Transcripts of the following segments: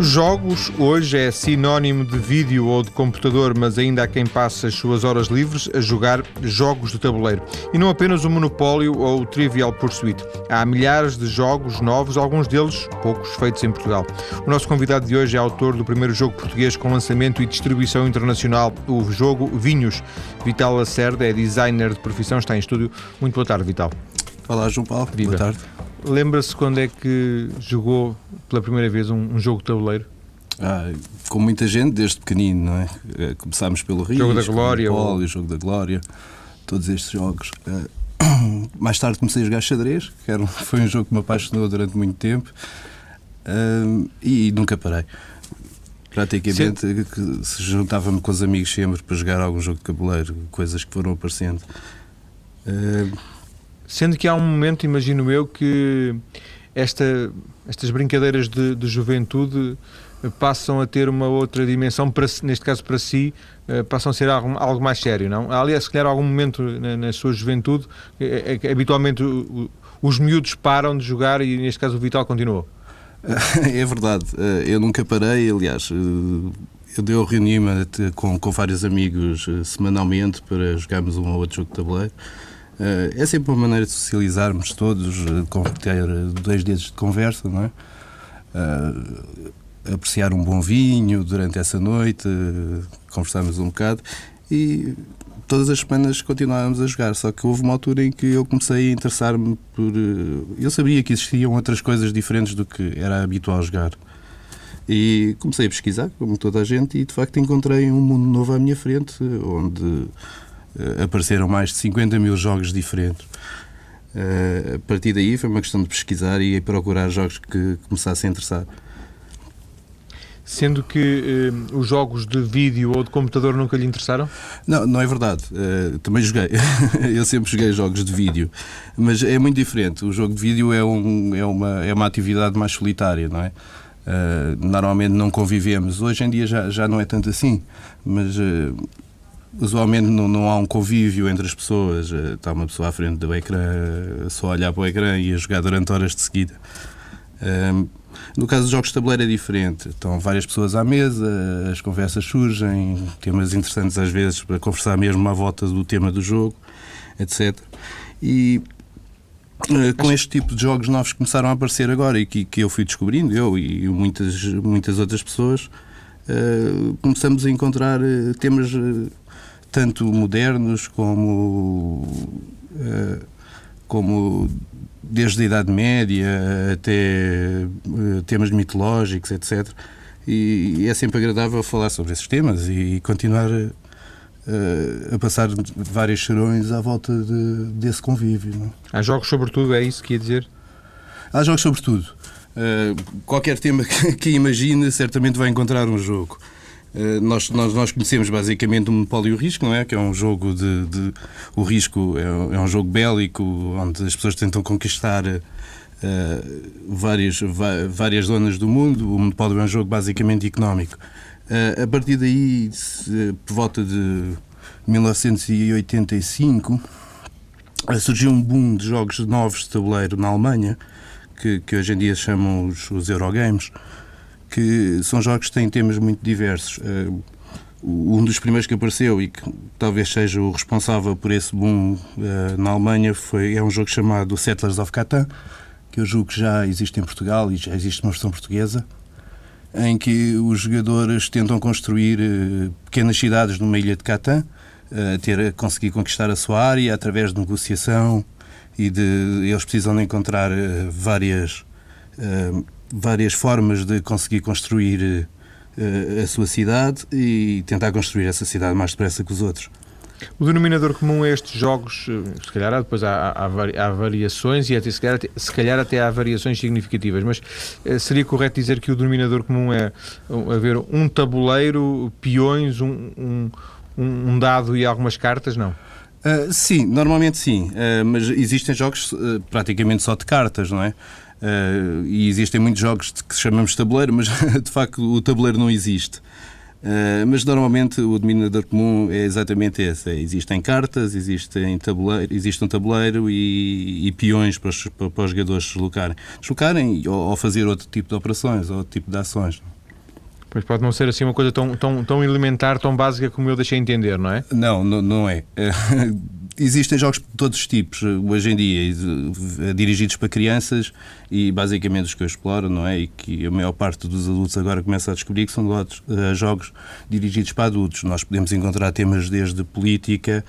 Jogos hoje é sinónimo de vídeo ou de computador, mas ainda há quem passe as suas horas livres a jogar jogos de tabuleiro. E não apenas o Monopólio ou o Trivial Pursuit. Há milhares de jogos novos, alguns deles poucos feitos em Portugal. O nosso convidado de hoje é autor do primeiro jogo português com lançamento e distribuição internacional, o jogo Vinhos. Vital Lacerda é designer de profissão, está em estúdio. Muito boa tarde, Vital. Olá, João Paulo. Viva. Boa tarde. Lembra-se quando é que jogou pela primeira vez um, um jogo de tabuleiro? Ah, com muita gente, desde pequenino, não é? Eh, Começámos pelo Rio, Jogo da Glória, o ou- Jogo da Glória, todos estes jogos. Ah, mais tarde comecei a jogar xadrez, que era foi um jogo que me apaixonou durante muito tempo Ah, e nunca parei. Praticamente se juntava-me com os amigos sempre para jogar algum jogo de tabuleiro, coisas que foram aparecendo. Sendo que há um momento, imagino eu, que esta, estas brincadeiras de, de juventude eh, passam a ter uma outra dimensão, para, neste caso para si, eh, passam a ser algo, algo mais sério, não? Aliás, se calhar algum momento na, na sua juventude, é que habitualmente os miúdos param de jogar e neste caso o Vital continuou. É verdade, eu nunca parei, aliás, eu reuni-me com, com vários amigos semanalmente para jogarmos um ou outro jogo de tabuleiro. Eh, É sempre uma maneira de socializarmos todos, eh, com ter eh, dois dedos de conversa, não é? Apreciar um bom vinho durante essa noite, conversarmos um bocado e todas as semanas continuávamos a jogar. Só que houve uma altura em que eu comecei a interessar-me por. Eu sabia que existiam outras coisas diferentes do que era habitual jogar. E comecei a pesquisar, como toda a gente, e de facto encontrei um mundo novo à minha frente, onde apareceram mais de 50 mil jogos diferentes. Eh, a partir daí foi uma questão de pesquisar e procurar jogos que começassem a interessar. Sendo que eh, os jogos de vídeo ou de computador nunca lhe interessaram? Não, não é verdade. Eh, também joguei. eu sempre joguei jogos de vídeo. Mas é muito diferente. O jogo de vídeo é, um, é, uma, é uma atividade mais solitária, não é? Eh, normalmente não convivemos. Hoje em dia já, já não é tanto assim. Mas eh, usualmente não, não há um convívio entre as pessoas. Eh, está uma pessoa à frente do ecrã, só a olhar para o ecrã e a jogar durante horas de seguida. Um, no caso dos jogos de tabuleiro é diferente. Estão várias pessoas à mesa, as conversas surgem, temas interessantes às vezes para conversar mesmo à volta do tema do jogo, etc. E eh, com este tipo de jogos novos que começaram a aparecer agora e que, que eu fui descobrindo, eu e muitas, muitas outras pessoas, eh, começamos a encontrar temas tanto modernos como eh, como desde a Idade Média até eh, temas mitológicos, etc. E, é sempre agradável falar sobre esses temas e continuar eh, a passar vários cheirões à volta de- desse convívio. Não? é? Há jogos, sobretudo, é isso que ia dizer? Há jogos sobre tudo. Uh, qualquer tema que, que imagine, certamente vai encontrar um jogo. Uh, nós, nós, nós conhecemos basicamente o Monopólio e o Risco, não é? Que é um jogo de. de- o Risco é, um- é um jogo bélico onde as pessoas tentam conquistar uh, várias, várias zonas do mundo. O Monopólio é um jogo basicamente económico. Uh, a partir daí, se- por volta de 1985, Uh, surgiu um boom de jogos novos de tabuleiro na Alemanha, que, que hoje em dia chamam os, os Eurogames, que são jogos que têm temas muito diversos. Uh, um dos primeiros que apareceu e que talvez seja o responsável por esse boom uh, na Alemanha foi, é um jogo chamado Settlers of Catan, que eu julgo que já existe em Portugal e já existe uma versão portuguesa, em que os jogadores tentam construir eh, pequenas cidades numa ilha de Catan, ter conseguir conquistar a sua área através de negociação e de eles precisam de encontrar eh, várias eh, várias formas de conseguir construir eh, a sua cidade e tentar construir essa cidade mais depressa que os outros. O denominador comum a estes jogos, eh, se calhar há, depois há, há, há vari- há variações e até, se, calhar, até- se calhar até há variações significativas, mas eh, seria correto dizer que o denominador comum é haver um tabuleiro, peões, um, um, um dado e algumas cartas? Não. Uh, sim, normalmente sim, Uh, mas existem jogos uh, praticamente só de cartas, não é? Uh, e existem muitos jogos que chamamos de tabuleiro, mas de facto o tabuleiro não existe. Uh, mas normalmente o denominador comum é exatamente esse: é, existem cartas, existem tabuleiro, existe um tabuleiro e, e peões para os, para, os jogadores deslocarem, deslocarem ou, ou fazer outro tipo de operações, ou outro tipo de ações. Pois pode não ser assim uma coisa tão, tão, tão elementar, tão básica como eu deixei entender, não é? Não, não, não é. Existem jogos de todos os tipos hoje em dia, dirigidos para crianças e basicamente os que eu exploro, não é? E que a maior parte dos adultos agora começa a descobrir que são jogos dirigidos para adultos. Nós podemos encontrar temas desde política,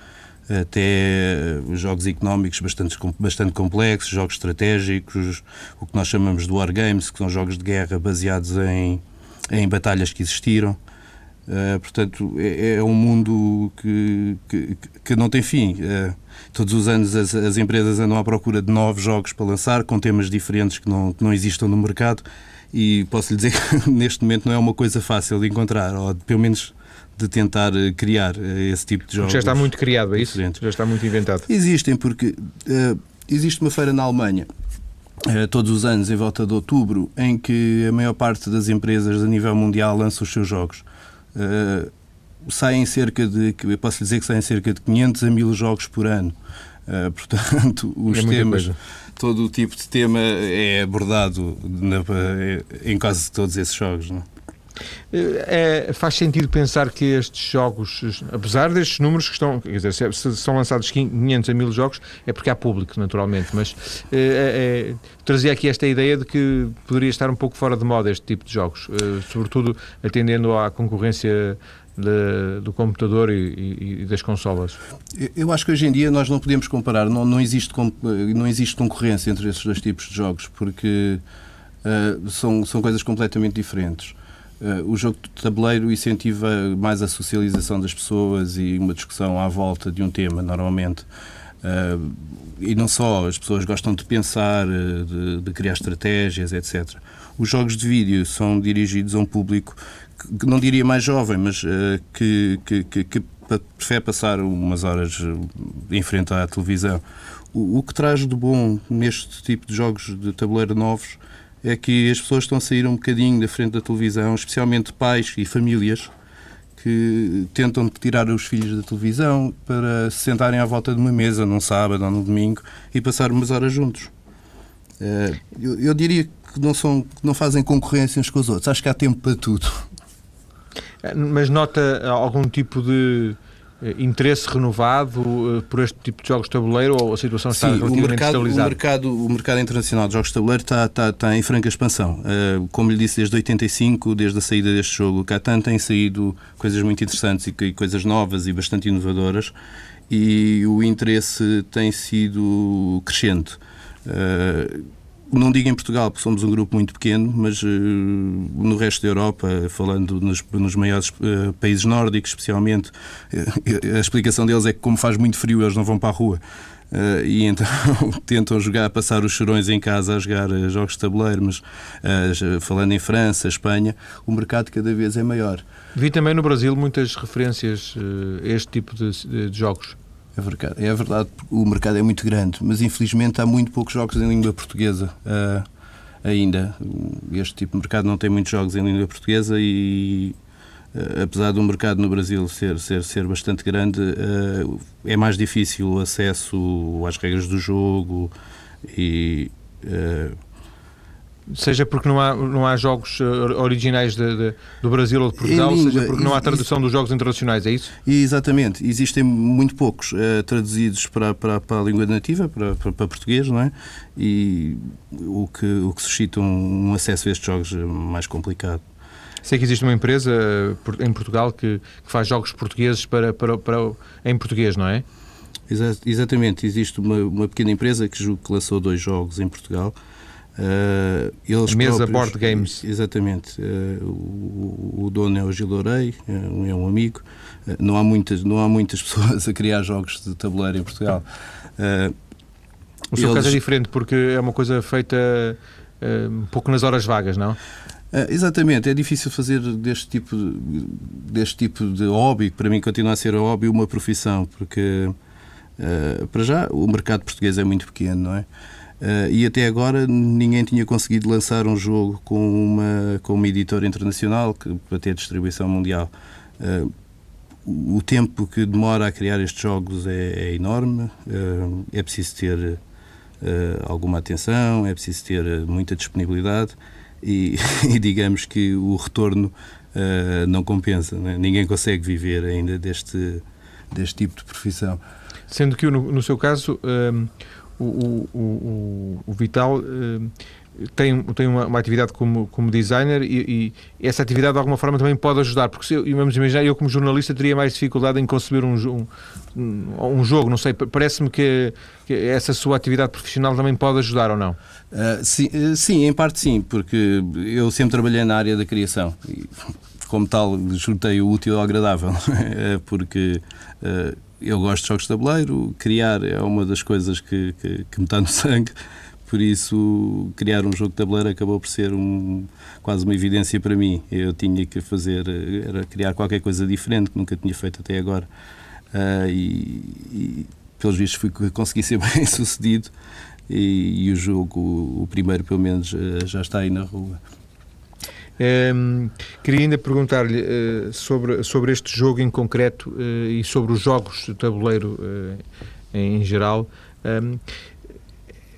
até jogos económicos bastante, bastante complexos, jogos estratégicos, o que nós chamamos de wargames, que são jogos de guerra baseados em, em batalhas que existiram. Uh, portanto, é, é, um mundo que, que, que não tem fim. Uh, todos os anos as, as, empresas andam à procura de novos jogos para lançar, com temas diferentes que não, que não existam no mercado. E posso lhe dizer que neste momento não é uma coisa fácil de encontrar, ou de, pelo menos de tentar eh, criar esse tipo de jogos. já está muito criado, é isso? Diferentes. Já está muito inventado. Existem, porque uh, existe uma feira na Alemanha todos os anos, em volta de outubro, em que a maior parte das empresas a nível mundial lança os seus jogos. Uh, saem cerca de, eu posso dizer que saem cerca de 500 a 1000 jogos por ano. Uh, portanto, os é temas, todo o tipo de tema é abordado na, em quase todos esses jogos. Não é? É, faz sentido pensar que estes jogos, apesar destes números que estão, quer dizer, se são lançados 500 a 1000 jogos, é porque há público, naturalmente, mas é, é, trazia aqui esta ideia de que poderia estar um pouco fora de moda este tipo de jogos, é, sobretudo atendendo à concorrência de, do computador e, e, das consolas? Eu acho que hoje em dia nós não podemos comparar, não, não, existe, não existe concorrência entre esses dois tipos de jogos, porque uh, são, são coisas completamente diferentes. Uh, o jogo de tabuleiro incentiva mais a socialização das pessoas e uma discussão à volta de um tema, normalmente. Uh, e não só, as pessoas gostam de pensar, uh, de, de, criar estratégias, etc. Os jogos de vídeo são dirigidos a um público que, não diria mais jovem, mas que, que, que, que prefere passar umas horas em frente à televisão. O, o que traz de bom neste tipo de jogos de tabuleiro novos é que as pessoas estão a sair um bocadinho da frente da televisão, especialmente pais e famílias que tentam tirar os filhos da televisão para se sentarem à volta de uma mesa num sábado ou num domingo e passar umas horas juntos. Eh, eu, diria que não, são, não fazem concorrência uns com os outros. Acho que há tempo para tudo. Mas nota algum tipo de interesse renovado uh, por este tipo de jogos de tabuleiro ou a situação está Sim, relativamente o mercado, estabilizada? O mercado, o mercado internacional de jogos de tabuleiro está, está, está em franca expansão. Uh, como lhe disse, desde 85, desde a saída deste jogo, Catan tem saído coisas muito interessantes e, e coisas novas e bastante inovadoras e o interesse tem sido crescente. Uh, não digo em Portugal, porque somos um grupo muito pequeno, mas uh, no resto da Europa, falando nos, nos maiores uh, países nórdicos, especialmente, uh, a explicação deles é que, como faz muito frio, eles não vão para a rua. e então tentam jogar, passar os chorões em casa a jogar jogos de tabuleiro, mas falando em França, Espanha, o mercado cada vez é maior. Vi também no Brasil muitas referências a este tipo de, de jogos. É verdade, é verdade, o mercado é muito grande, mas infelizmente há muito poucos jogos em língua portuguesa uh, ainda. Este tipo de mercado não tem muitos jogos em língua portuguesa e, uh, apesar do mercado no Brasil ser, ser, ser bastante grande, uh, é mais difícil o acesso às regras do jogo e seja porque não há, não há jogos eh, originais de, de, do Brasil ou de Portugal, língua, seja porque não há tradução dos jogos internacionais, é isso? Exatamente. Existem muito poucos uh, traduzidos para, para, para, a língua nativa, para, para, para, português, não é? E o que, o que suscita um, um acesso a estes jogos mais complicado. Sei que existe uma empresa eh, em Portugal que, que faz jogos portugueses para, para, para, em português, não é? Exatamente. Existe uma, uma pequena empresa que julgo que lançou dois jogos em Portugal Uh, eles Mesa próprios, Board Games. Exatamente. Uh, o, o, dono é o Gil Orei, uh, é um amigo. não, há muitas, não há muitas pessoas a criar jogos de tabuleiro em Portugal. o seu eles... caso é diferente porque é uma coisa feita um pouco nas horas vagas, não? exatamente, é difícil fazer deste tipo, deste tipo de hobby, que para mim continua a ser hobby, uma profissão, porque para já o mercado português é muito pequeno, não é? Uh, e até agora ninguém tinha conseguido lançar um jogo com uma, com uma editora internacional que, para ter distribuição mundial. Uh, o tempo que demora a criar estes jogos é, é enorme, uh, é preciso ter alguma atenção, é preciso ter muita disponibilidade e, e digamos que o retorno não compensa. Né? Ninguém consegue viver ainda deste, deste tipo de profissão. Sendo que no, no seu caso, o, o, o, o, Vital um, tem, tem uma, uma, atividade como, como designer e, e, essa atividade de alguma forma também pode ajudar, porque se vamos imaginar, eu como jornalista teria mais dificuldade em conceber um, um, um jogo, não sei, parece-me que, que, essa sua atividade profissional também pode ajudar ou não? Uh, sim, uh, sim, em parte sim, porque eu sempre trabalhei na área da criação. E, como tal, juntei o útil ao agradável, porque uh, eu gosto de jogos de tabuleiro, criar é uma das coisas que, que, que me está no sangue por isso criar um jogo de tabuleiro acabou por ser um, quase uma evidência para mim. Eu tinha que fazer, era criar qualquer coisa diferente que nunca tinha feito até agora. Uh, e, e, pelos vistos fui, consegui ser bem sucedido e, e, o jogo, o primeiro pelo menos, já está aí na rua. Um, queria ainda perguntar-lhe uh, sobre, sobre este jogo em concreto uh, e sobre os jogos de tabuleiro uh, em geral. Um,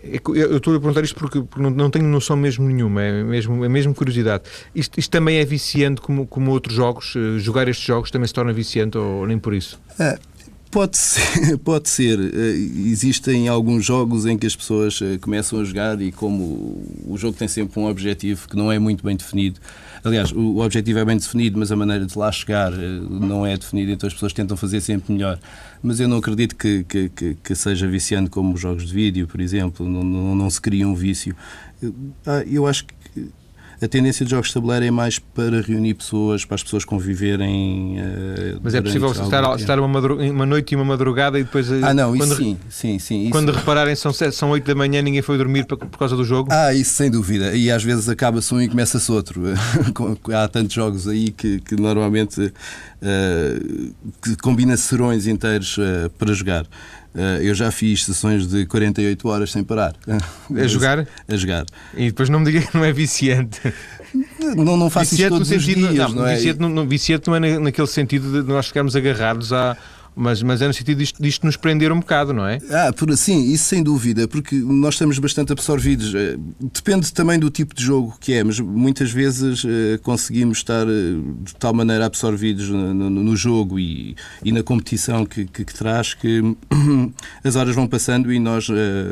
é eu estou a perguntar isto porque, não, tenho noção mesmo nenhuma, é mesmo, é mesmo curiosidade. Isto, isto também é viciante como, como outros jogos? Jogar estes jogos também se torna viciante ou, nem por isso? Pode ser. Pode ser. Eh, existem alguns jogos em que as pessoas eh, começam a jogar e como o jogo tem sempre um objetivo que não é muito bem definido, Aliás, o objetivo é bem definido, mas a maneira de lá chegar não é definida, então as pessoas tentam fazer sempre melhor mas eu não acredito que, que, que, que seja viciante como os jogos de vídeo, por exemplo, não, não, não se cria um vício. Ah, eu acho que a tendência de jogos de tabuleiro é mais para reunir pessoas, para as pessoas conviverem. Uh, Mas é possível estar, estar uma, uma, noite e uma madrugada e depois. Eh, ah, não, isso sim, sim, sim. Isso... Quando repararem são, são 8 da manhã ninguém foi dormir por causa do jogo? Ah, isso sem dúvida. E às vezes acaba-se um e começa-se outro. Há tantos jogos aí que, que normalmente uh, combina serões inteiros uh, para jogar. Uh, eu já fiz sessões de 48 horas sem parar. A jogar? A jogar. E depois não me diga que não é viciante. Não, não faço viciante isso todos sentido, os dias, não, não é? Viciante não, viciante não é naquele sentido de nós ficarmos agarrados à, mas, mas é no sentido disto, disto nos prender um bocado, não é? Ah, por assim, isso sem dúvida, porque nós estamos bastante absorvidos. Eh, depende também do tipo de jogo que é, mas muitas vezes eh, conseguimos estar eh, de tal maneira absorvidos no, no, no jogo e, e, na competição que, que, que, traz que as horas vão passando e nós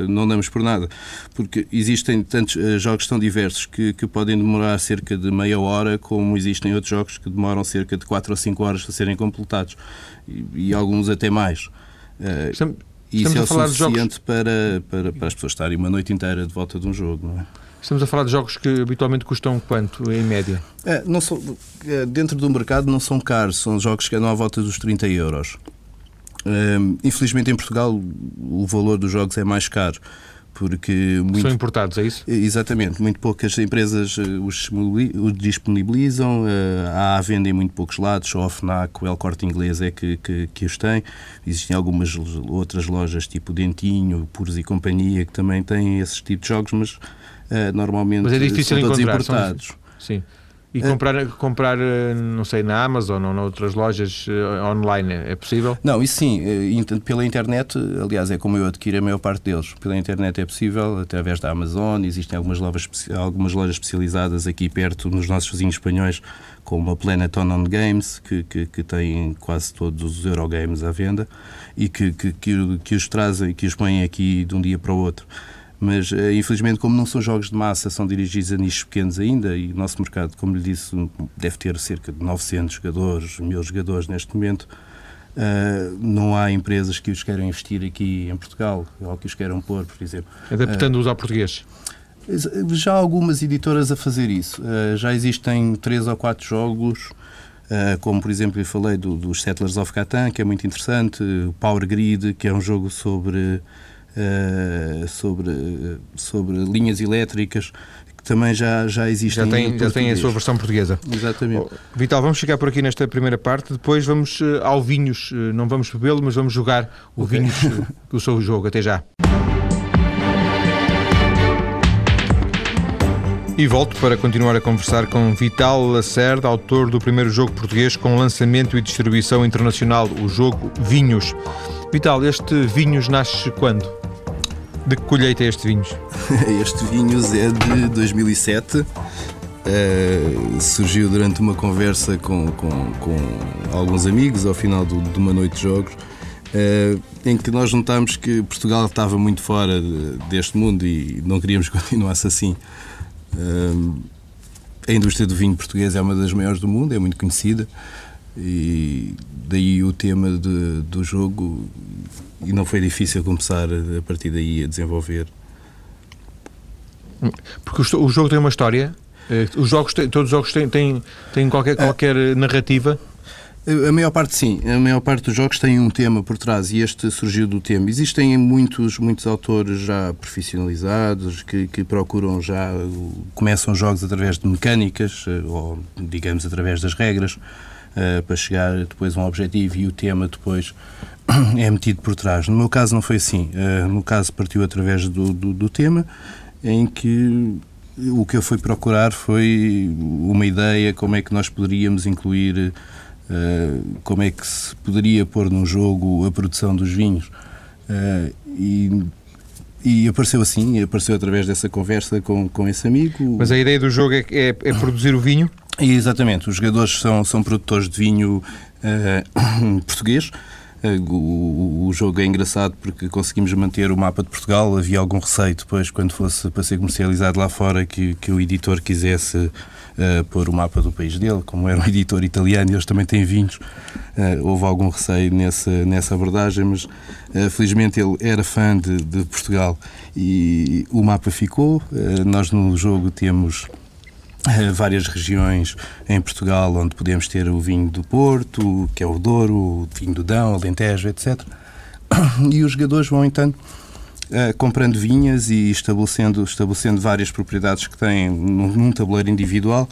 não damos por nada. Porque existem tantos jogos tão diversos que, que podem demorar cerca de meia hora, como existem outros jogos que demoram cerca de 4 ou 5 horas a serem completados e, e alguns até mais. Uh, Estamos, isso é o suficiente para, para, para as pessoas estarem uma noite inteira de volta de um jogo, não é? Estamos a falar de jogos que habitualmente custam quanto, em média? É, não são, é, dentro do mercado não são caros, são jogos que andam à volta dos 30 euros. Um, infelizmente em Portugal o valor dos jogos é mais caro porque muito, são importados, é isso? Exatamente, muito poucas empresas eh, os, disponibilizam, eh, há à venda em muito poucos lados, só a FNAC, o El Corte Inglês é que, que, que os tem. Existem algumas outras lojas, tipo Dentinho, Puros e Companhia, que também têm esses tipos de jogos, mas uh, normalmente mas é difícil são todos encontrar, importados. São... Sim. E comprar, comprar, eh, não sei, na Amazon ou noutras lojas eh, online, é possível? Não, isso sim. Eh, pela internet, aliás, é como eu adquiro a maior parte deles. Pela internet é possível, através da Amazon. Existem algumas lojas, algumas lojas especializadas aqui perto, nos nossos vizinhos espanhóis, como a Planet On Games, que, que, que tem quase todos os Eurogames à venda e que, que, que, que os trazem, que os põem aqui de um dia para o outro mas eh, infelizmente como não são jogos de massa, são dirigidos a nichos pequenos ainda e o nosso mercado, como lhe disse, deve ter cerca de 900 jogadores, mil jogadores neste momento. Uh, não há empresas que os queiram investir aqui em Portugal ou que os queiram pôr, por exemplo. Adaptando-os uh, ao português. Já há algumas editoras a fazer isso. Uh, já existem três ou quatro jogos, como por exemplo eu falei do, dos Settlers of Catan, que é muito interessante, o Power Grid, que é um jogo sobre sobre, sobre linhas elétricas que também já, já existem. Já tem, já tem a sua versão portuguesa. Exatamente. Oh, Vital, vamos chegar por aqui nesta primeira parte, depois vamos uh, ao Vinhos, uh, não vamos bebê-lo, mas vamos jogar o okay. Vinhos, o seu jogo. Até já. E volto para continuar a conversar com Vital Lacerda, autor do primeiro jogo português com lançamento e distribuição internacional, o jogo Vinhos. Vital, este Vinhos nasce quando? De que colheita é este Vinhos? este Vinhos é de 2007 uh, surgiu durante uma conversa com, com, com alguns amigos ao final do, de uma noite de jogos. Uh, em que nós notámos que Portugal estava muito fora de, deste mundo e não queríamos que continuasse assim. Uh, a indústria do vinho português é uma das maiores do mundo, é muito conhecida e daí o tema de, do jogo e não foi difícil começar a partir daí a desenvolver. Porque o, o jogo tem uma história, eh, os jogos todos os jogos têm, têm, têm qualquer, qualquer narrativa. A maior parte sim, a maior parte dos jogos tem um tema por trás e este surgiu do tema. Existem muitos, muitos autores já profissionalizados que, que procuram já, começam jogos através de mecânicas eh, ou digamos através das regras uh, para chegar depois a um objetivo e o tema depois é metido por trás. No meu caso não foi assim. No caso partiu através do, do, do, tema, em que o que eu fui procurar foi uma ideia, como é que nós poderíamos incluir, uh, como é que se poderia pôr num jogo a produção dos vinhos. Uh, e, e apareceu assim, apareceu através dessa conversa com, com esse amigo. Mas a ideia do jogo é, é, é produzir o vinho? Exatamente, os jogadores são, são produtores de vinho português eh, o, o, jogo é engraçado porque conseguimos manter o mapa de Portugal. Havia algum receio depois, quando fosse para ser comercializado lá fora, que, que o editor quisesse uh, pôr o mapa do país dele. Como era um editor italiano eles também têm vinhos, uh, houve algum receio nessa, nessa abordagem, mas uh, felizmente ele era fã de, de, Portugal e o mapa ficou. nós no jogo temos eh, várias regiões em Portugal onde podemos ter o vinho do Porto, que é o Douro, o vinho do Dão, Alentejo, etc. E os jogadores vão, então, uh, comprando vinhas e estabelecendo, estabelecendo várias propriedades que têm num, num tabuleiro individual,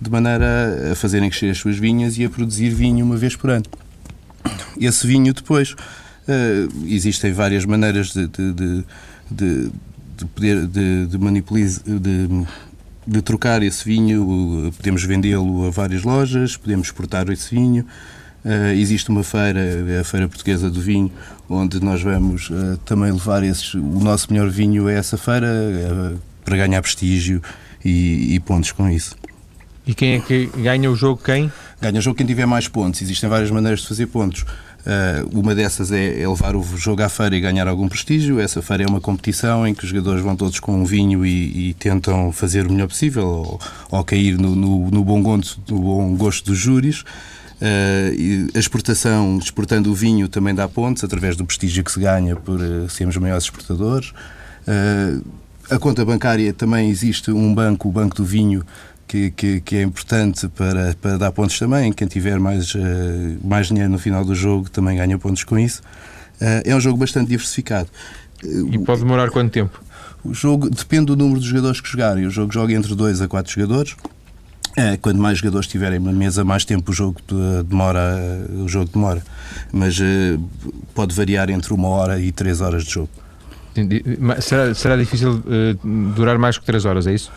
de maneira a fazerem crescer as suas vinhas e a produzir vinho uma vez por ano. Esse vinho depois, uh, existem várias maneiras de, de, de, de de poder de, de manipular de de trocar esse vinho, podemos vendê-lo a várias lojas, podemos exportar esse vinho. Uh, existe uma feira, a Feira Portuguesa do Vinho, onde nós vamos uh, também levar esses, o nosso melhor vinho a essa feira uh, para ganhar prestígio e, e, pontos com isso. E quem é que ganha o jogo? Quem? Ganha o jogo quem tiver mais pontos. Existem várias maneiras de fazer pontos. Uma dessas é, é, levar o jogo à feira e ganhar algum prestígio. Essa feira é uma competição em que os jogadores vão todos com um vinho e, e tentam fazer o melhor possível ou, ou cair no, no, no, bom gosto, no bom gosto dos júris. Uh, a exportação, exportando o vinho, também dá pontos através do prestígio que se ganha por uh, sermos maiores exportadores. Uh, a conta bancária também existe um banco, o Banco do Vinho, que, que, que, é importante para, para dar pontos também. Quem tiver mais, uh, mais dinheiro no final do jogo também ganha pontos com isso. Uh, é um jogo bastante diversificado. E pode demorar quanto tempo? O jogo depende do número de jogadores que jogarem. O jogo joga entre 2 a 4 jogadores. É, quanto mais jogadores tiverem na mesa, mais tempo o jogo demora. O jogo demora. Mas uh, pode variar entre uma hora e três horas de jogo. Será, será difícil uh, durar mais que três horas, é isso?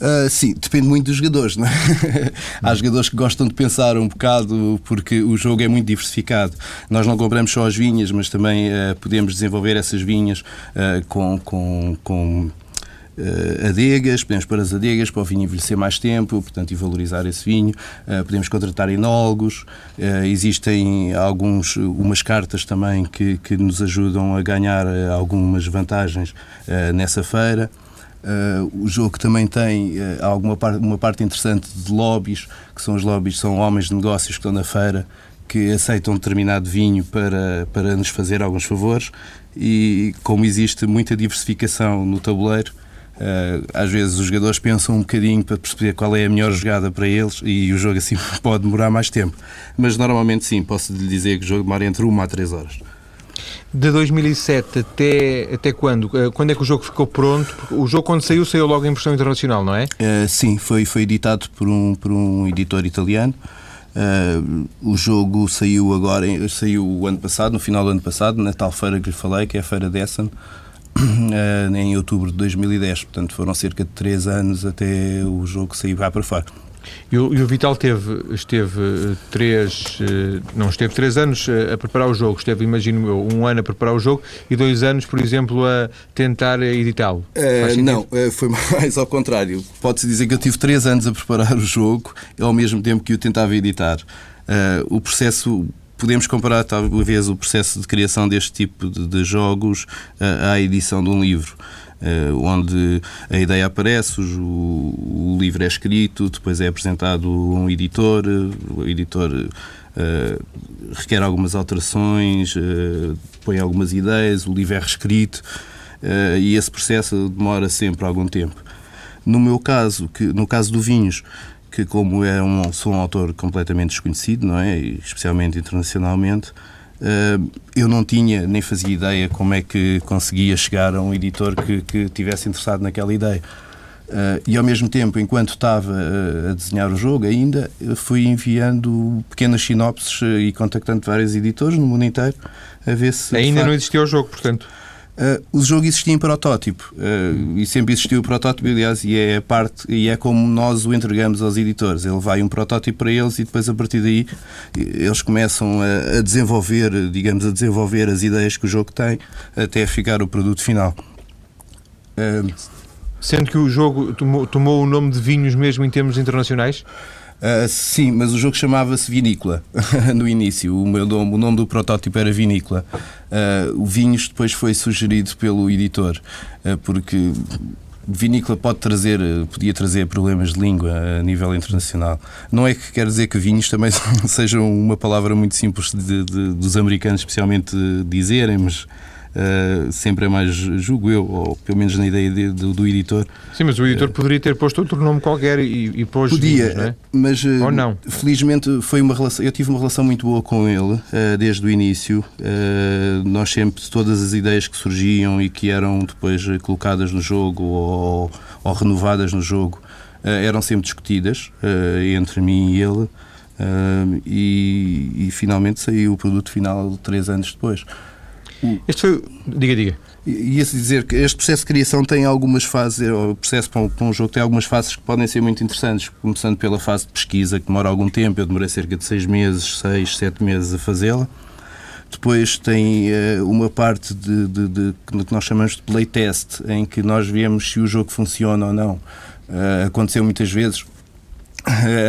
Uh, sim, depende muito dos jogadores. Não é? Há jogadores que gostam de pensar um bocado porque o jogo é muito diversificado. Nós não compramos só as vinhas, mas também uh, podemos desenvolver essas vinhas uh, com, com, com adegas, podemos pôr as adegas para o vinho envelhecer mais tempo, portanto, e valorizar esse vinho. podemos contratar enólogos. existem alguns, umas cartas também que, que nos ajudam a ganhar algumas vantagens nessa feira. Uh, o jogo também tem uh, alguma par uma parte interessante de lobbies, que são os lobbies, são homens de negócios que estão na feira, que aceitam determinado vinho para, para nos fazer alguns favores. E como existe muita diversificação no tabuleiro, uh, às vezes os jogadores pensam um bocadinho para perceber qual é a melhor jogada para eles e o jogo assim pode demorar mais tempo. Mas normalmente sim, posso lhe dizer que o jogo demora entre uma a três horas de 2007 até, até quando? Eh, quando é que o jogo ficou pronto? Porque o jogo, quando saiu, saiu logo em versão internacional, não é? Uh, sim, foi, foi editado por um, por um editor italiano. Uh, o jogo saiu agora, saiu o ano passado, no final do ano passado, na tal feira que lhe falei, que é a Feira Dessen, uh, em outubro de 2010. Portanto, foram cerca de 3 anos até o jogo sair para fora. E o, e o, Vital teve, esteve eh, três, eh, não esteve três anos eh, a preparar o jogo, esteve, imagino eu, um ano a preparar o jogo e dois anos, por exemplo, a tentar editá-lo. Uh, não, foi mais ao contrário. Pode-se dizer que eu tive três anos a preparar o jogo ao mesmo tempo que o tentava editar. Uh, o processo podemos comparar talvez o processo de criação deste tipo de, de jogos à edição de um livro. Uh, onde a ideia aparece, o, o, livro é escrito, depois é apresentado um editor, o editor uh, requer algumas alterações, uh, põe algumas ideias, o livro é reescrito e esse processo demora sempre algum tempo. No meu caso, que, no caso do Vinhos, que como é um, sou um autor completamente desconhecido, não é? especialmente internacionalmente, eh, eu não tinha nem fazia ideia como é que conseguia chegar a um editor que, que tivesse interessado naquela ideia. Uh, e ao mesmo tempo, enquanto estava uh, a desenhar o jogo, ainda fui enviando pequenas sinopses e contactando vários editores no mundo inteiro a ver se. Ainda não existia o jogo, portanto. Uh, o jogo existia em protótipo uh, e sempre existiu o protótipo, aliás, e é a parte e é como nós o entregamos aos editores. Ele vai um protótipo para eles e depois a partir daí eles começam a, a desenvolver, digamos, a desenvolver as ideias que o jogo tem até ficar o produto final. Uh, Sendo que o jogo tomou, tomou o nome de vinhos mesmo em termos internacionais? Uh, sim, mas o jogo chamava-se Vinícola no início. O, meu nome, o nome do protótipo era Vinícola. Uh, o Vinhos depois foi sugerido pelo editor, uh, porque vinícola pode trazer, podia trazer problemas de língua a nível internacional. Não é que quer dizer que vinhos também sejam uma palavra muito simples de, de, dos americanos, especialmente dizerem, mas uh, sempre é mais, julgo eu, ou pelo menos na ideia de, de, do editor. Sim, mas o editor uh, poderia ter posto outro nome qualquer e, e pôs. Podia, vinhos, é? mas uh, ou não. felizmente foi uma relação. Eu tive uma relação muito boa com ele desde o início. nós sempre, todas as ideias que surgiam e que eram depois colocadas no jogo ou, ou renovadas no jogo eram sempre discutidas entre mim e ele. e, e finalmente saiu o produto final três anos depois. Este foi. Diga, diga. Ia-se dizer que este processo de criação tem algumas fases, o processo para um, para um, jogo tem algumas fases que podem ser muito interessantes, começando pela fase de pesquisa, que demora algum tempo, eu demorei cerca de seis meses, seis, sete meses a fazê-la. Depois tem uh, uma parte de, de, de, que nós chamamos de playtest, em que nós vemos se o jogo funciona ou não. Uh, aconteceu muitas vezes,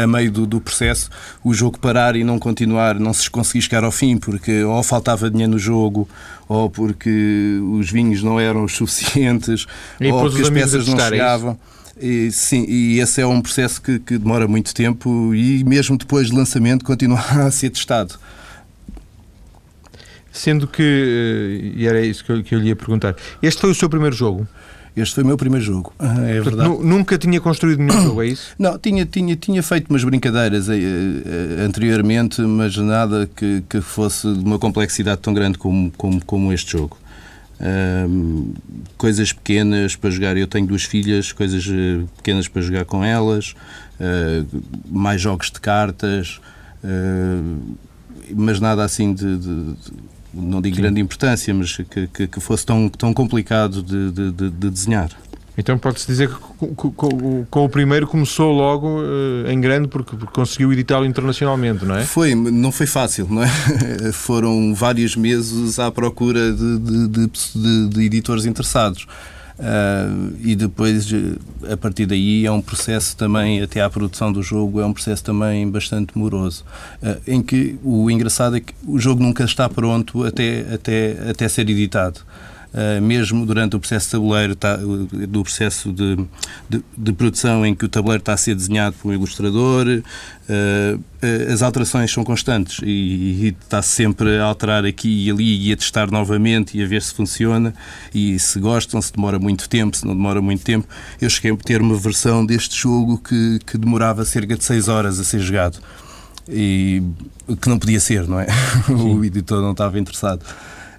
a meio do, do, processo, o jogo parar e não continuar, não se conseguir chegar ao fim, porque ou faltava dinheiro no jogo, ou porque os vinhos não eram os suficientes, e ou porque as peças não é chegavam. E, sim, e esse é um processo que, que, demora muito tempo e mesmo depois de lançamento continua a ser testado. Sendo que, eh, e era isso que eu, que eu lhe ia perguntar, este foi o seu primeiro jogo? Este foi o meu primeiro jogo, é verdade. Nunca tinha construído nenhum jogo, é isso? Não, tinha, tinha, tinha feito umas brincadeiras eh, eh, anteriormente, mas nada que, que fosse de uma complexidade tão grande como, como, como este jogo. Um, coisas pequenas para jogar. Eu tenho duas filhas, coisas eh, pequenas para jogar com elas, uh, mais jogos de cartas, uh, mas nada assim de, de, de não digo Sim. grande importância, mas que, que, que, fosse tão, tão complicado de, de, de desenhar. Então pode-se dizer que com, com, com, o primeiro começou logo uh, em grande porque, porque conseguiu editá-lo internacionalmente, não é? Foi, não foi fácil, não é? Foram vários meses à procura de, de, de, de editores interessados. Uh, e depois, a partir daí, é um processo também, até à produção do jogo, é um processo também bastante moroso. Uh, em que o engraçado é que o jogo nunca está pronto até, até, até ser editado. Uh, mesmo durante o processo de tabuleiro, tá, do processo de, de, de, produção em que o tabuleiro está a ser desenhado por um ilustrador, uh, as alterações são constantes e, e está sempre a alterar aqui e ali e a testar novamente e a ver se funciona e se gostam, se demora muito tempo, se não demora muito tempo. Eu cheguei a ter uma versão deste jogo que, que demorava cerca de 6 horas a ser jogado e que não podia ser, não é? o editor não estava interessado.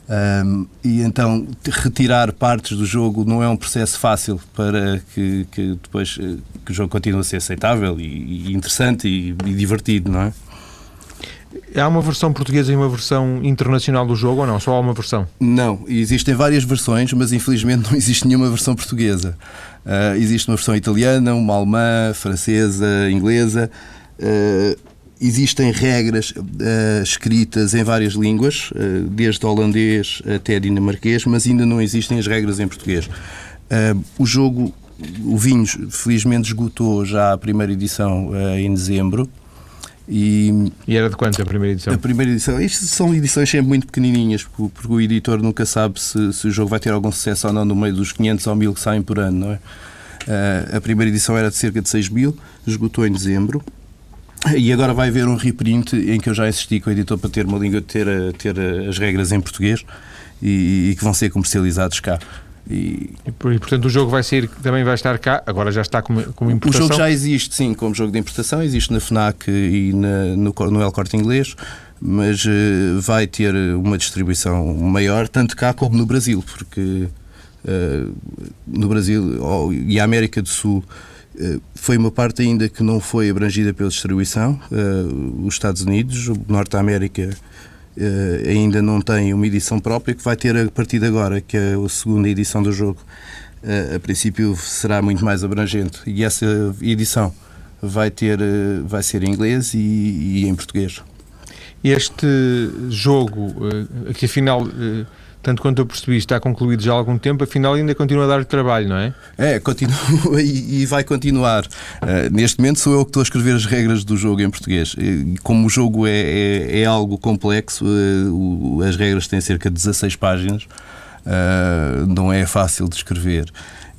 Um, e então retirar partes do jogo não é um processo fácil para que, que depois eh, que o jogo continue a ser aceitável e, e interessante e, e, divertido, não é? Há uma versão portuguesa e uma versão internacional do jogo ou não? Só há uma versão? Não, existem várias versões, mas infelizmente não existe nenhuma versão portuguesa. Uh, existe uma versão italiana, uma alemã, francesa, inglesa. Uh, existem regras uh, escritas em várias línguas, desde holandês até dinamarquês, mas ainda não existem as regras em português. o jogo, o Vinhos, felizmente esgotou já a primeira edição em dezembro. E, e, era de quanto a primeira edição? A primeira edição. Isto são edições sempre muito pequenininhas, porque, porque o editor nunca sabe se, se, o jogo vai ter algum sucesso ou não no meio dos 500 ou 1000 que saem por ano, não é? Uh, a primeira edição era de cerca de 6 mil, esgotou em dezembro. E agora vai haver um reprint em que eu já insisti com o editor para ter uma língua, ter, ter as regras em português e, e que vão ser comercializados cá. E, e, portanto o jogo vai sair, também vai estar cá, agora já está como, como importação? O jogo já existe, sim, como jogo de importação, existe na FNAC e na, no, no El Corte Inglês, mas uh, vai ter uma distribuição maior, tanto cá como no Brasil, porque uh, no Brasil oh, e a América do Sul foi uma parte ainda que não foi abrangida pela distribuição. os Estados Unidos, Norte América uh, ainda não tem uma edição própria, que vai ter a partir de agora, que é a segunda edição do jogo. A princípio será muito mais abrangente. E essa edição vai, ter, vai ser em inglês e, e em português. Este jogo, que afinal tanto quanto eu percebi, está concluído já há algum tempo, afinal ainda continua a dar trabalho, não é? É, continua e, vai continuar. Uh, neste momento sou eu que estou a escrever as regras do jogo em português. Como o jogo é, é, é algo complexo, uh, as regras têm cerca de 16 páginas, uh, não é fácil de escrever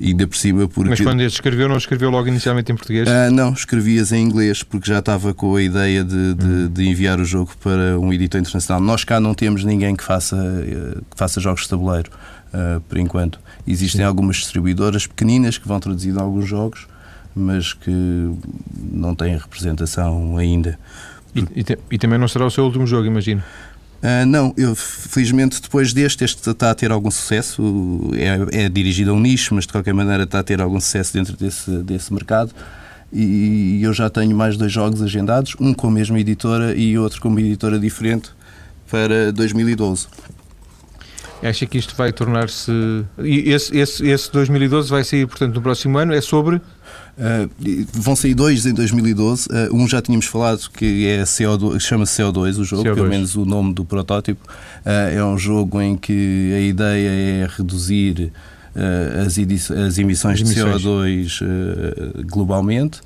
ainda por cima porque... Mas quando este escreveu, não escreveu logo inicialmente em português? Ah, não, escrevias em inglês porque já estava com a ideia de, de, hum. de, enviar o jogo para um editor internacional. Nós cá não temos ninguém que faça, eh, que faça jogos de tabuleiro, uh, por enquanto. Existem Sim. algumas distribuidoras pequeninas que vão traduzindo alguns jogos, mas que não têm representação ainda. E, e, e também não será o seu último jogo, imagino. Uh, não, eu felizmente depois deste, este está a ter algum sucesso, é, é, dirigido a um nicho, mas de qualquer maneira está a ter algum sucesso dentro desse, desse mercado. E eu já tenho mais dois jogos agendados, um com a mesma editora e outro com uma editora diferente para 2012. Acha que isto vai tornar-se. Esse, esse, esse 2012 vai sair, portanto, no próximo ano? É sobre Uh, vão sair dois em 2012. Uh, ah, um já tínhamos falado que é CO2, chama-se CO2 o jogo, CO2. pelo menos o nome do protótipo. Uh, é um jogo em que a ideia é reduzir as, as, emissões de CO2 globalmente.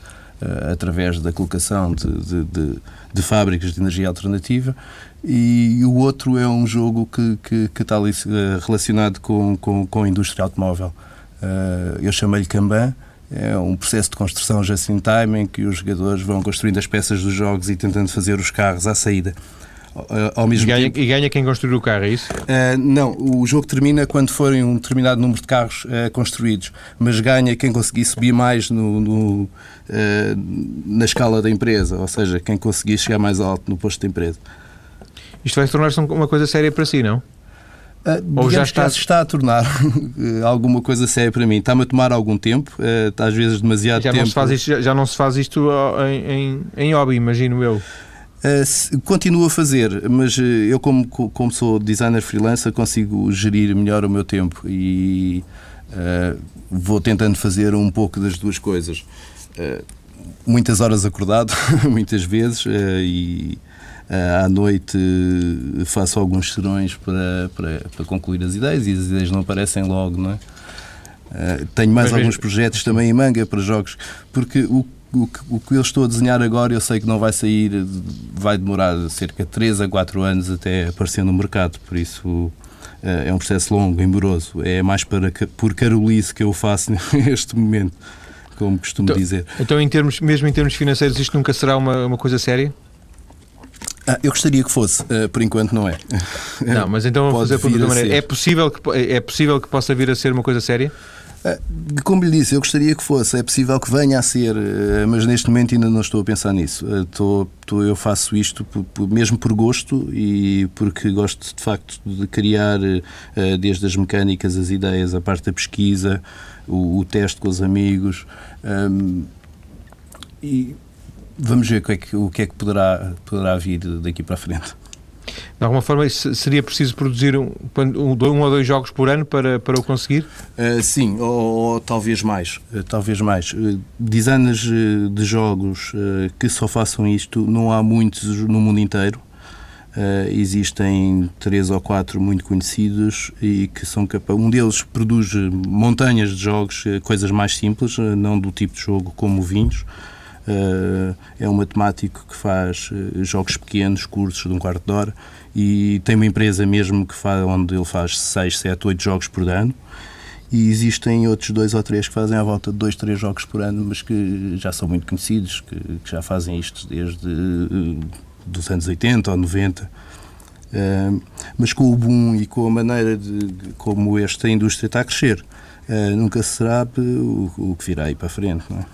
através da colocação de, de, de, de, fábricas de energia alternativa e o outro é um jogo que, que, que está relacionado com, com, com a indústria automóvel. eu chamei-lhe Kanban é um processo de construção just in time em que os jogadores vão construindo as peças dos jogos e tentando fazer os carros à saída. Ao mesmo e, ganha, tempo, e ganha quem construir o carro, é isso? Uh, não, o jogo termina quando forem um determinado número de carros uh, construídos, mas ganha quem conseguir subir mais no, no uh, na escala da empresa, ou seja, quem conseguir chegar mais alto no posto da empresa. Isto vai tornar-se uma coisa séria para si, não? Uh, Ou já está... se está a tornar alguma coisa séria para mim. Está-me a tomar algum tempo, uh, às vezes demasiado já tempo. Não se faz isto, já não se faz isto em, em, em hobby, imagino eu. Uh, continuo a fazer, mas eu, como, como sou designer freelancer, consigo gerir melhor o meu tempo e uh, vou tentando fazer um pouco das duas coisas. Uh, muitas horas acordado, muitas vezes, e eh, à noite eh, faço alguns serões para, para, para, concluir as ideias e as ideias não aparecem logo, não é? Eh, tenho mais Mas alguns projetos também em manga para jogos, porque o, o, o que eu estou a desenhar agora eu sei que não vai sair, vai demorar cerca de 3 a 4 anos até aparecer no mercado, por isso é um processo longo, emboroso. É mais para, por carolice que eu faço neste momento, como costumo então, dizer. Então, em termos, mesmo em termos financeiros, isto nunca será uma, uma coisa séria? Ah, eu gostaria que fosse, uh, por enquanto não é. Não, mas então vamos fazer por outra maneira. É possível, que, é possível que possa vir a ser uma coisa séria? Uh, como lhe disse, eu gostaria que fosse, é possível que venha a ser, uh, mas neste momento ainda não estou a pensar nisso. Estou, estou, eu faço isto por, por, mesmo por gosto e porque gosto de facto de criar desde as mecânicas, as ideias, a parte da pesquisa, o, o teste com os amigos. Um, e vamos ver o que é que, o que, é que poderá, poderá vir daqui para a frente. De alguma forma, seria preciso produzir um, um, um, ou dois jogos por ano para, para o conseguir? Uh, sim, ou, ou, talvez mais. Uh, talvez mais. Uh, designers de jogos que só façam isto, não há muitos no mundo inteiro. existem três ou quatro muito conhecidos e que são capazes. Um deles produz montanhas de jogos, coisas mais simples, não do tipo de jogo como vinhos. Uh, é um matemático que faz uh, jogos pequenos, cursos de um quarto de hora e tem uma empresa mesmo que faz, onde ele faz 6, 7, 8 jogos por ano e existem outros dois ou três que fazem à volta de dois, três jogos por ano, mas que já são muito conhecidos, que, que já fazem isto desde uh, dos anos 80 ou 90. Uh, mas com o boom e com a maneira de, como esta indústria está a crescer, uh, nunca se sabe o, o, que virá aí para frente. Não é?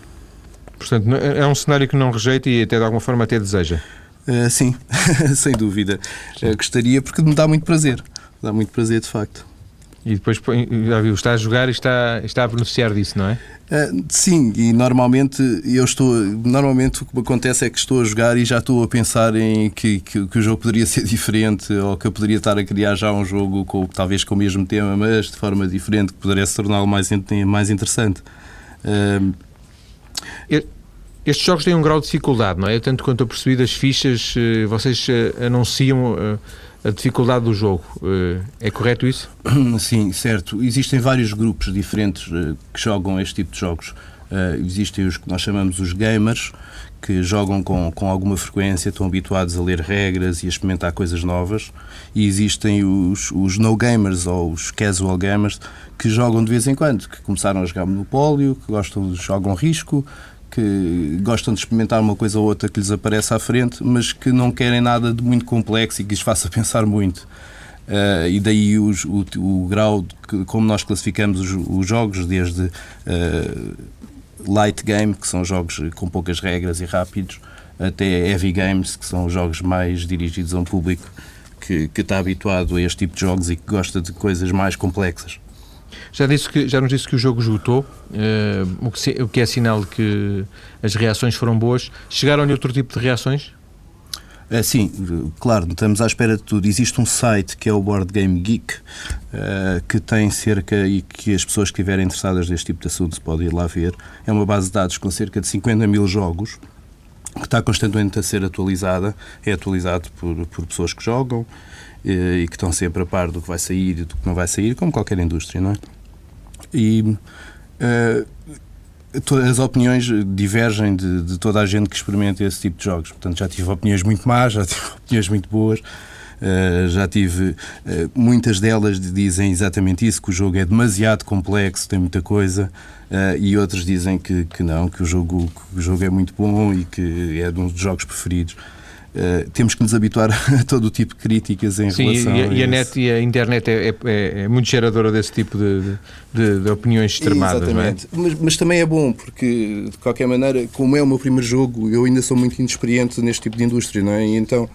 Portanto, é um cenário que não rejeita e até de alguma forma até deseja. Uh, sim, sem dúvida. Uh, gostaria porque me dá muito prazer. Dá muito prazer, de facto. E depois, já viu, está a jogar e está, está a beneficiar disso, não é? Uh, sim, e normalmente eu estou. Normalmente o que acontece é que estou a jogar e já estou a pensar em que, que, que, o jogo poderia ser diferente ou que eu poderia estar a criar já um jogo com, talvez com o mesmo tema, mas de forma diferente, que poderia se torná-lo mais, mais interessante. Uh, estes jogos têm um grau de dificuldade, não é? Tanto quanto eu percebi das fichas, eh, vocês eh, anunciam eh, a dificuldade do jogo. É correto isso? Sim, certo. Existem vários grupos diferentes que jogam este tipo de jogos. Existem os que nós chamamos os gamers, que jogam com, com alguma frequência, estão habituados a ler regras e a experimentar coisas novas. E existem os, os no-gamers ou os casual gamers, que jogam de vez em quando, que começaram a jogar Monopólio, que gostam, jogam risco, que gostam de experimentar uma coisa ou outra que lhes aparece à frente, mas que não querem nada de muito complexo e que lhes faça pensar muito. Uh, e daí os, o, o, grau de, como nós classificamos os, os jogos, desde uh, light game, que são jogos com poucas regras e rápidos, até heavy games, que são jogos mais dirigidos a um público que, que está habituado a este tipo de jogos e que gosta de coisas mais complexas. Já, disse que, já nos disse que o jogo esgotou, uh, o, que, o que é sinal que as reações foram boas. Chegaram-lhe outro tipo de reações? É, sim, claro, estamos à espera de tudo. Existe um site que é o Board Game Geek, uh, que tem cerca, e que as pessoas que estiverem interessadas neste tipo de assunto podem ir lá ver. É uma base de dados com cerca de 50 mil jogos, que está constantemente a ser atualizada. É atualizado por, por pessoas que jogam eh, e que estão sempre a par do que vai sair e do que não vai sair, como qualquer indústria, não é? E uh, as opiniões divergem de, de, toda a gente que experimenta esse tipo de jogos. Portanto, já tive opiniões muito más, já tive opiniões muito boas. Uh, já tive. Uh, muitas delas dizem exatamente isso: que o jogo é demasiado complexo, tem muita coisa, uh, e outras dizem que, que não, que o, jogo, que o jogo é muito bom e que é um dos jogos preferidos. Uh, temos que nos habituar a todo o tipo de críticas em Sim, relação e a, e a net e a internet é, é, é, é, muito geradora desse tipo de, de, de opiniões extremadas. É? Exatamente, é? mas, mas, também é bom, porque de qualquer maneira, como é o meu primeiro jogo, eu ainda sou muito inexperiente neste tipo de indústria, não é? E então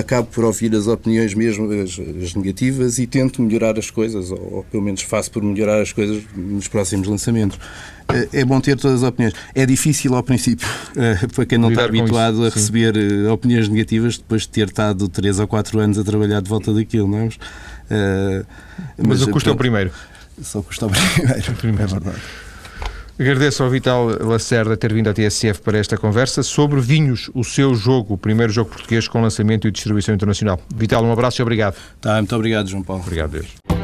acabo por ouvir as opiniões mesmo, as, as negativas, e tento melhorar as coisas, ou, ou pelo menos faço por melhorar as coisas nos próximos lançamentos é bom ter todas as opiniões. É difícil ao princípio, eh, para quem não Lidar está habituado isso, a receber eh, opiniões negativas depois de ter estado 3 ou 4 anos a trabalhar de volta daquilo, não é? Mas, mas, o custo é o primeiro. Só custa o primeiro. o primeiro. É verdade. Agradeço ao Vital Lacerda ter vindo à TSF para esta conversa sobre Vinhos, o seu jogo, o primeiro jogo português com lançamento e distribuição internacional. Vital, um abraço e obrigado. Tá, muito obrigado, João Paulo. Obrigado, Deus.